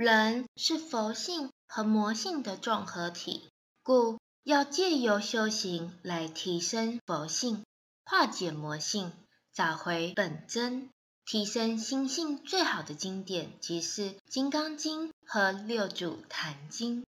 人是佛性和魔性的综合体故要借由修行来提升佛性化解魔性找回本真提升心性最好的经典即是金刚经和六祖坛经。